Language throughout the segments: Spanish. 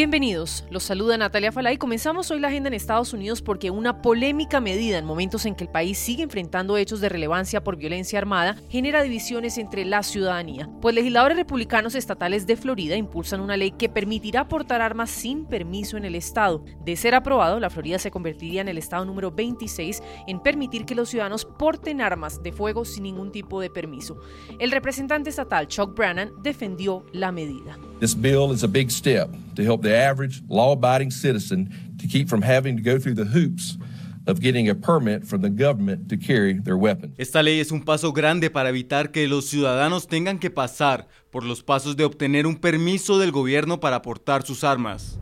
Bienvenidos, los saluda Natalia Falay. Comenzamos hoy la agenda en Estados Unidos porque una polémica medida en momentos en que el país sigue enfrentando hechos de relevancia por violencia armada genera divisiones entre la ciudadanía. Pues legisladores republicanos estatales de Florida impulsan una ley que permitirá portar armas sin permiso en el estado. De ser aprobado, la Florida se convertiría en el estado número 26 en permitir que los ciudadanos porten armas de fuego sin ningún tipo de permiso. El representante estatal Chuck Brannan defendió la medida. This bill is a big step to help the average law abiding citizen to keep from having to go through the hoops of getting a permit from the government to carry their weapon. Esta ley es un paso grande para evitar que los ciudadanos tengan que pasar por los pasos de obtener un permiso del gobierno para portar sus armas.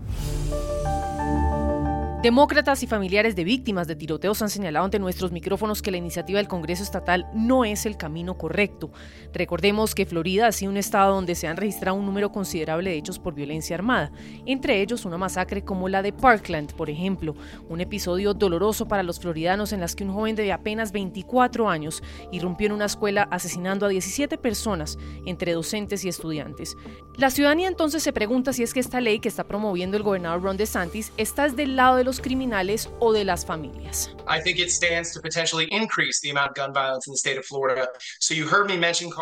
Demócratas y familiares de víctimas de tiroteos han señalado ante nuestros micrófonos que la iniciativa del Congreso Estatal no es el camino correcto. Recordemos que Florida ha sido un estado donde se han registrado un número considerable de hechos por violencia armada, entre ellos una masacre como la de Parkland, por ejemplo, un episodio doloroso para los floridanos en las que un joven de apenas 24 años irrumpió en una escuela asesinando a 17 personas, entre docentes y estudiantes. La ciudadanía entonces se pregunta si es que esta ley que está promoviendo el gobernador Ron DeSantis está del lado de los criminales o de las familias.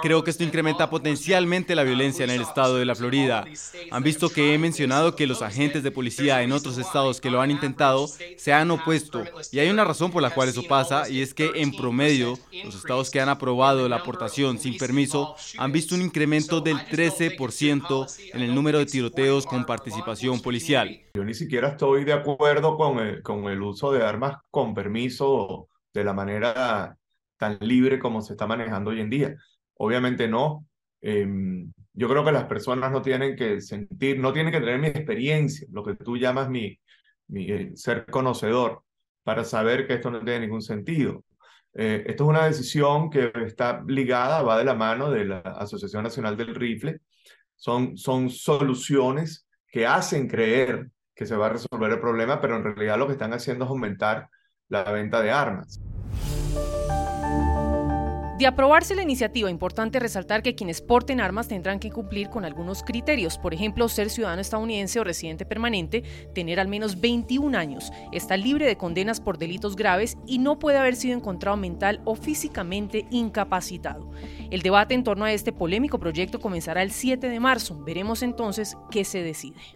Creo que esto incrementa potencialmente la violencia en el estado de la Florida. Han visto que he mencionado que los agentes de policía en otros estados que lo han intentado se han opuesto. y hay una razón por la cual eso pasa y es que en promedio los estados que han aprobado la aportación sin permiso han visto un incremento del 13% en el número de tiroteos con participación policial. Yo ni siquiera estoy de acuerdo con el, con el uso de armas con permiso de la manera tan libre como se está manejando hoy en día. Obviamente no. Em, yo creo que las personas no tienen que sentir, no tienen que tener mi experiencia, lo que tú llamas mi, mi eh, ser conocedor, para saber que esto no tiene ningún sentido. Eh, esto es una decisión que está ligada, va de la mano de la Asociación Nacional del Rifle. Son, son soluciones que hacen creer que se va a resolver el problema, pero en realidad lo que están haciendo es aumentar la venta de armas. De aprobarse la iniciativa, importante resaltar que quienes porten armas tendrán que cumplir con algunos criterios, por ejemplo, ser ciudadano estadounidense o residente permanente, tener al menos 21 años, estar libre de condenas por delitos graves y no puede haber sido encontrado mental o físicamente incapacitado. El debate en torno a este polémico proyecto comenzará el 7 de marzo. Veremos entonces qué se decide.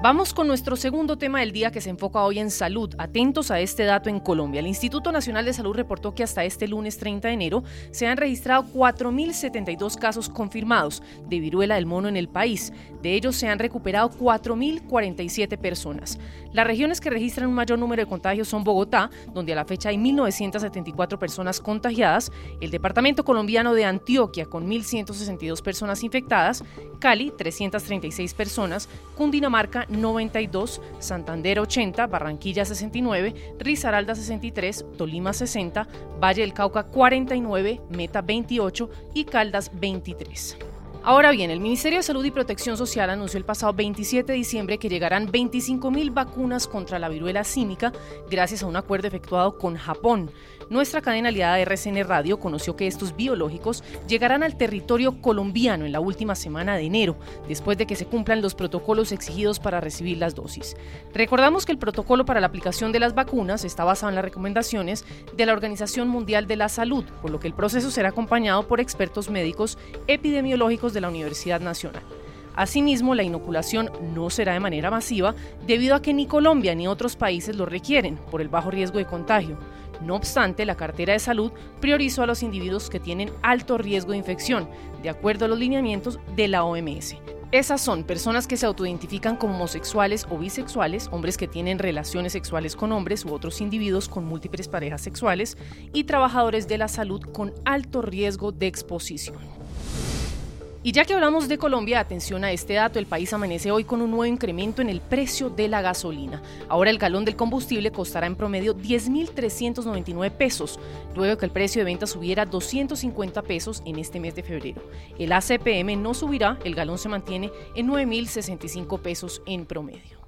Vamos con nuestro segundo tema del día que se enfoca hoy en salud. Atentos a este dato en Colombia. El Instituto Nacional de Salud reportó que hasta este lunes 30 de enero se han registrado 4.072 casos confirmados de viruela del mono en el país. De ellos se han recuperado 4.047 personas. Las regiones que registran un mayor número de contagios son Bogotá, donde a la fecha hay 1.974 personas contagiadas, el departamento colombiano de Antioquia con 1.162 personas infectadas, Cali 336 personas, Cundinamarca 92, Santander 80, Barranquilla 69, Risaralda 63, Tolima 60, Valle del Cauca 49, Meta 28 y Caldas 23. Ahora bien, el Ministerio de Salud y Protección Social anunció el pasado 27 de diciembre que llegarán 25.000 vacunas contra la viruela cínica gracias a un acuerdo efectuado con Japón. Nuestra cadena aliada RCN Radio conoció que estos biológicos llegarán al territorio colombiano en la última semana de enero, después de que se cumplan los protocolos exigidos para recibir las dosis. Recordamos que el protocolo para la aplicación de las vacunas está basado en las recomendaciones de la Organización Mundial de la Salud, por lo que el proceso será acompañado por expertos médicos epidemiológicos de la Universidad Nacional. Asimismo, la inoculación no será de manera masiva debido a que ni Colombia ni otros países lo requieren por el bajo riesgo de contagio. No obstante, la cartera de salud priorizó a los individuos que tienen alto riesgo de infección, de acuerdo a los lineamientos de la OMS. Esas son personas que se autoidentifican como homosexuales o bisexuales, hombres que tienen relaciones sexuales con hombres u otros individuos con múltiples parejas sexuales y trabajadores de la salud con alto riesgo de exposición. Y ya que hablamos de Colombia, atención a este dato, el país amanece hoy con un nuevo incremento en el precio de la gasolina. Ahora el galón del combustible costará en promedio 10.399 pesos, luego que el precio de venta subiera 250 pesos en este mes de febrero. El ACPM no subirá, el galón se mantiene en 9.065 pesos en promedio.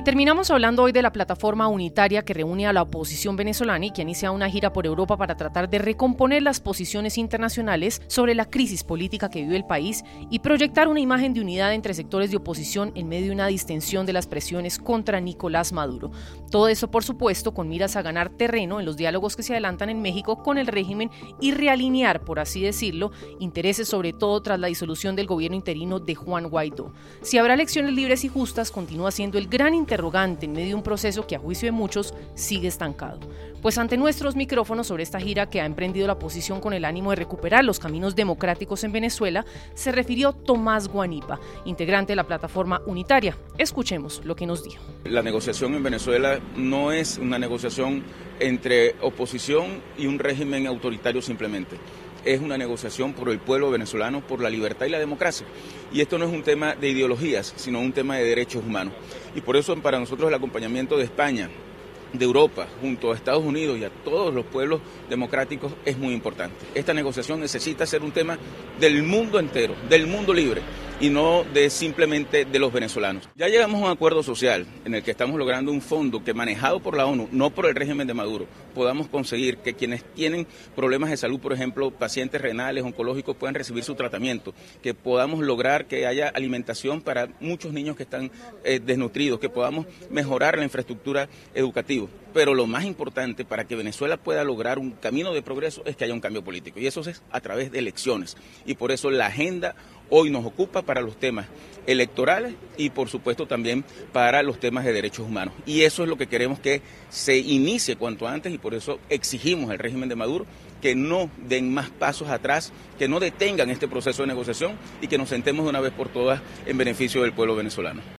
Y terminamos hablando hoy de la plataforma unitaria que reúne a la oposición venezolana y que inicia una gira por Europa para tratar de recomponer las posiciones internacionales sobre la crisis política que vive el país y proyectar una imagen de unidad entre sectores de oposición en medio de una distensión de las presiones contra Nicolás Maduro. Todo eso, por supuesto, con miras a ganar terreno en los diálogos que se adelantan en México con el régimen y realinear, por así decirlo, intereses sobre todo tras la disolución del gobierno interino de Juan Guaidó. Si habrá elecciones libres y justas, continúa siendo el gran interrogante en medio de un proceso que a juicio de muchos sigue estancado. Pues ante nuestros micrófonos sobre esta gira que ha emprendido la oposición con el ánimo de recuperar los caminos democráticos en Venezuela, se refirió Tomás Guanipa, integrante de la plataforma unitaria. Escuchemos lo que nos dijo. La negociación en Venezuela no es una negociación entre oposición y un régimen autoritario simplemente es una negociación por el pueblo venezolano, por la libertad y la democracia. Y esto no es un tema de ideologías, sino un tema de derechos humanos. Y por eso para nosotros el acompañamiento de España, de Europa, junto a Estados Unidos y a todos los pueblos democráticos, es muy importante. Esta negociación necesita ser un tema del mundo entero, del mundo libre y no de simplemente de los venezolanos. Ya llegamos a un acuerdo social en el que estamos logrando un fondo que manejado por la ONU, no por el régimen de Maduro, podamos conseguir que quienes tienen problemas de salud, por ejemplo, pacientes renales, oncológicos, puedan recibir su tratamiento, que podamos lograr que haya alimentación para muchos niños que están eh, desnutridos, que podamos mejorar la infraestructura educativa. Pero lo más importante para que Venezuela pueda lograr un camino de progreso es que haya un cambio político. Y eso es a través de elecciones. Y por eso la agenda hoy nos ocupa para los temas electorales y por supuesto también para los temas de derechos humanos. Y eso es lo que queremos que se inicie cuanto antes y por eso exigimos al régimen de Maduro que no den más pasos atrás, que no detengan este proceso de negociación y que nos sentemos de una vez por todas en beneficio del pueblo venezolano.